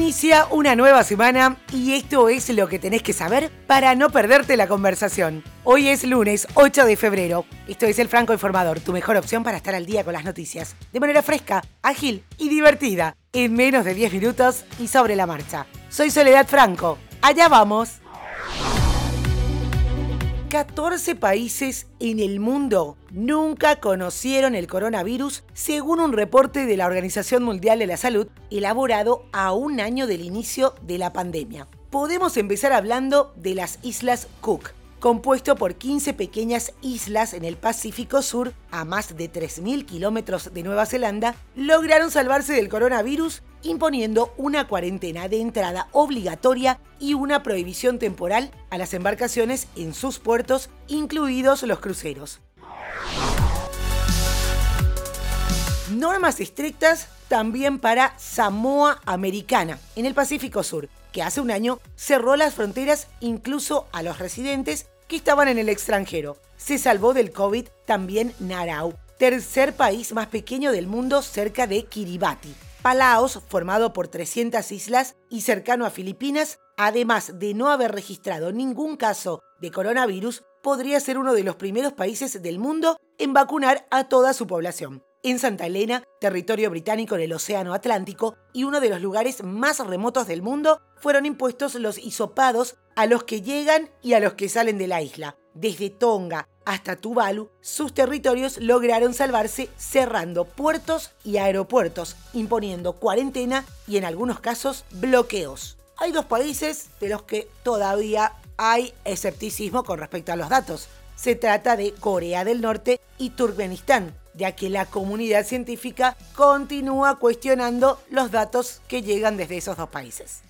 Inicia una nueva semana y esto es lo que tenés que saber para no perderte la conversación. Hoy es lunes 8 de febrero. Esto es el Franco Informador, tu mejor opción para estar al día con las noticias. De manera fresca, ágil y divertida. En menos de 10 minutos y sobre la marcha. Soy Soledad Franco. Allá vamos. 14 países en el mundo nunca conocieron el coronavirus, según un reporte de la Organización Mundial de la Salud elaborado a un año del inicio de la pandemia. Podemos empezar hablando de las Islas Cook compuesto por 15 pequeñas islas en el Pacífico Sur, a más de 3.000 kilómetros de Nueva Zelanda, lograron salvarse del coronavirus imponiendo una cuarentena de entrada obligatoria y una prohibición temporal a las embarcaciones en sus puertos, incluidos los cruceros. Normas estrictas también para Samoa Americana, en el Pacífico Sur, que hace un año cerró las fronteras incluso a los residentes que estaban en el extranjero. Se salvó del COVID también Narau, tercer país más pequeño del mundo cerca de Kiribati. Palaos, formado por 300 islas y cercano a Filipinas, además de no haber registrado ningún caso de coronavirus, podría ser uno de los primeros países del mundo en vacunar a toda su población en Santa Elena, territorio británico en el Océano Atlántico y uno de los lugares más remotos del mundo, fueron impuestos los hisopados a los que llegan y a los que salen de la isla. Desde Tonga hasta Tuvalu, sus territorios lograron salvarse cerrando puertos y aeropuertos, imponiendo cuarentena y en algunos casos bloqueos. Hay dos países de los que todavía hay escepticismo con respecto a los datos. Se trata de Corea del Norte y Turkmenistán, ya que la comunidad científica continúa cuestionando los datos que llegan desde esos dos países.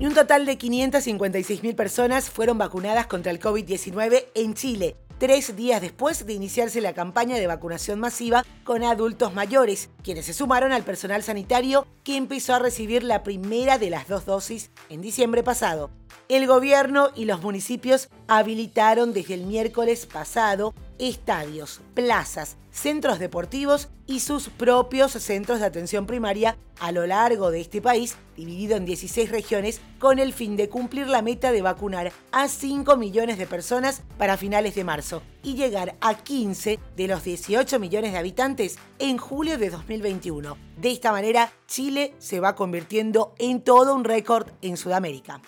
Y un total de 556.000 personas fueron vacunadas contra el COVID-19 en Chile, tres días después de iniciarse la campaña de vacunación masiva con adultos mayores, quienes se sumaron al personal sanitario que empezó a recibir la primera de las dos dosis en diciembre pasado. El gobierno y los municipios habilitaron desde el miércoles pasado estadios, plazas, centros deportivos y sus propios centros de atención primaria a lo largo de este país, dividido en 16 regiones, con el fin de cumplir la meta de vacunar a 5 millones de personas para finales de marzo y llegar a 15 de los 18 millones de habitantes en julio de 2021. De esta manera, Chile se va convirtiendo en todo un récord en Sudamérica.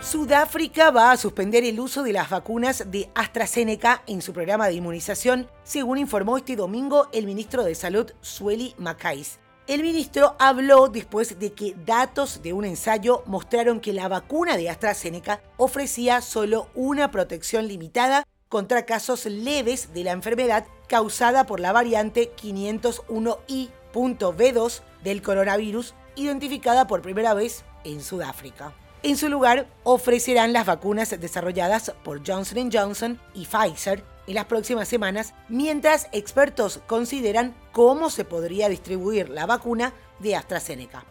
Sudáfrica va a suspender el uso de las vacunas de AstraZeneca en su programa de inmunización, según informó este domingo el ministro de Salud, Sueli Macais. El ministro habló después de que datos de un ensayo mostraron que la vacuna de AstraZeneca ofrecía solo una protección limitada contra casos leves de la enfermedad causada por la variante 501i.b2 del coronavirus, identificada por primera vez en Sudáfrica. En su lugar, ofrecerán las vacunas desarrolladas por Johnson Johnson y Pfizer en las próximas semanas, mientras expertos consideran cómo se podría distribuir la vacuna de AstraZeneca.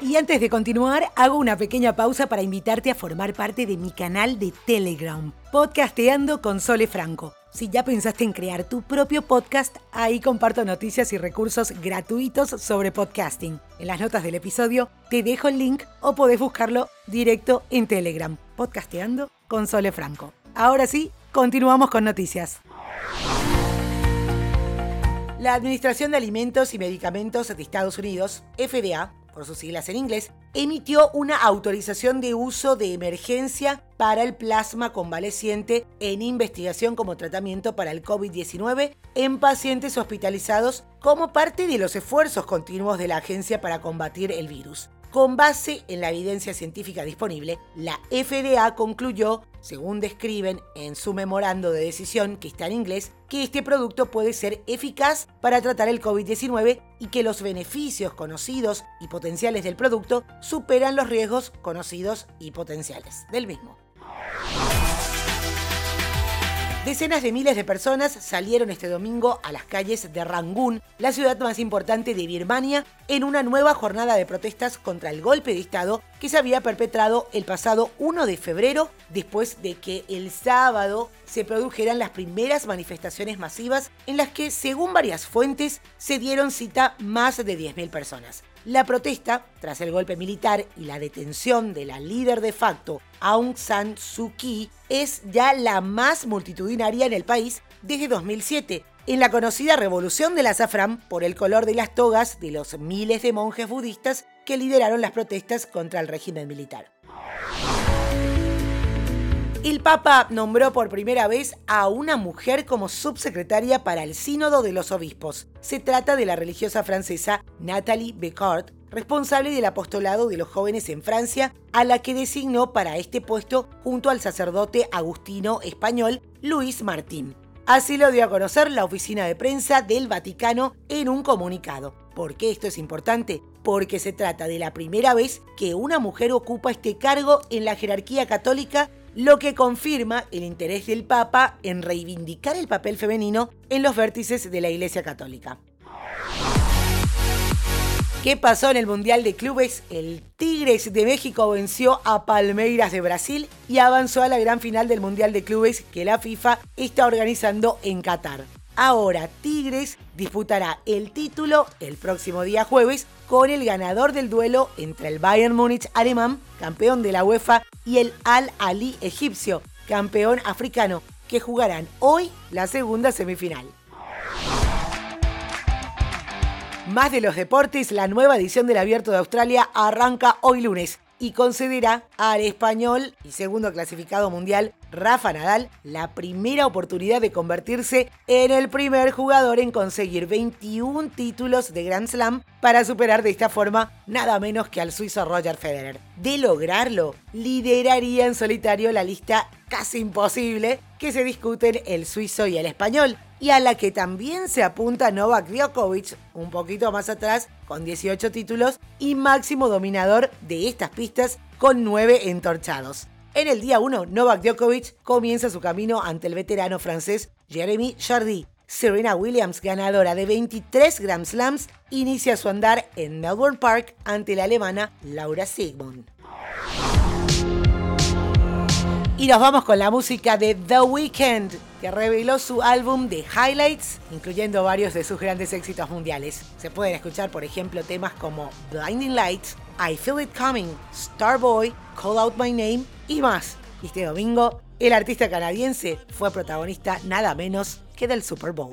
Y antes de continuar, hago una pequeña pausa para invitarte a formar parte de mi canal de Telegram, Podcasteando con Sole Franco. Si ya pensaste en crear tu propio podcast, ahí comparto noticias y recursos gratuitos sobre podcasting. En las notas del episodio te dejo el link o podés buscarlo directo en Telegram, podcasteando con Sole Franco. Ahora sí, continuamos con noticias. La Administración de Alimentos y Medicamentos de Estados Unidos, FDA, por sus siglas en inglés, emitió una autorización de uso de emergencia para el plasma convaleciente en investigación como tratamiento para el COVID-19 en pacientes hospitalizados como parte de los esfuerzos continuos de la agencia para combatir el virus. Con base en la evidencia científica disponible, la FDA concluyó, según describen en su memorando de decisión que está en inglés, que este producto puede ser eficaz para tratar el COVID-19 y que los beneficios conocidos y potenciales del producto superan los riesgos conocidos y potenciales del mismo. Decenas de miles de personas salieron este domingo a las calles de Rangún, la ciudad más importante de Birmania, en una nueva jornada de protestas contra el golpe de Estado que se había perpetrado el pasado 1 de febrero, después de que el sábado se produjeran las primeras manifestaciones masivas en las que, según varias fuentes, se dieron cita más de 10.000 personas. La protesta, tras el golpe militar y la detención de la líder de facto Aung San Suu Kyi, es ya la más multitudinaria en el país desde 2007, en la conocida Revolución del Azafrán por el color de las togas de los miles de monjes budistas que lideraron las protestas contra el régimen militar. El Papa nombró por primera vez a una mujer como subsecretaria para el Sínodo de los Obispos. Se trata de la religiosa francesa Nathalie Becard, responsable del apostolado de los jóvenes en Francia, a la que designó para este puesto junto al sacerdote agustino español Luis Martín. Así lo dio a conocer la oficina de prensa del Vaticano en un comunicado. ¿Por qué esto es importante? Porque se trata de la primera vez que una mujer ocupa este cargo en la jerarquía católica, lo que confirma el interés del Papa en reivindicar el papel femenino en los vértices de la Iglesia Católica. ¿Qué pasó en el Mundial de Clubes? El Tigres de México venció a Palmeiras de Brasil y avanzó a la gran final del Mundial de Clubes que la FIFA está organizando en Qatar. Ahora Tigres disputará el título el próximo día jueves con el ganador del duelo entre el Bayern Múnich alemán, campeón de la UEFA, y el Al Ali egipcio, campeón africano, que jugarán hoy la segunda semifinal. Más de los deportes, la nueva edición del Abierto de Australia arranca hoy lunes y concederá al español y segundo clasificado mundial Rafa Nadal la primera oportunidad de convertirse en el primer jugador en conseguir 21 títulos de Grand Slam para superar de esta forma nada menos que al suizo Roger Federer. De lograrlo, lideraría en solitario la lista casi imposible que se discuten el suizo y el español, y a la que también se apunta Novak Djokovic, un poquito más atrás, con 18 títulos y máximo dominador de estas pistas con 9 entorchados. En el día 1, Novak Djokovic comienza su camino ante el veterano francés Jeremy Jardy. Serena Williams, ganadora de 23 Grand Slams, inicia su andar en Melbourne Park ante la alemana Laura Sigmund. Y nos vamos con la música de The Weeknd, que reveló su álbum de Highlights, incluyendo varios de sus grandes éxitos mundiales. Se pueden escuchar, por ejemplo, temas como Blinding Lights, I Feel It Coming, Starboy, Call Out My Name y más. Este domingo, el artista canadiense fue protagonista nada menos que del Super Bowl.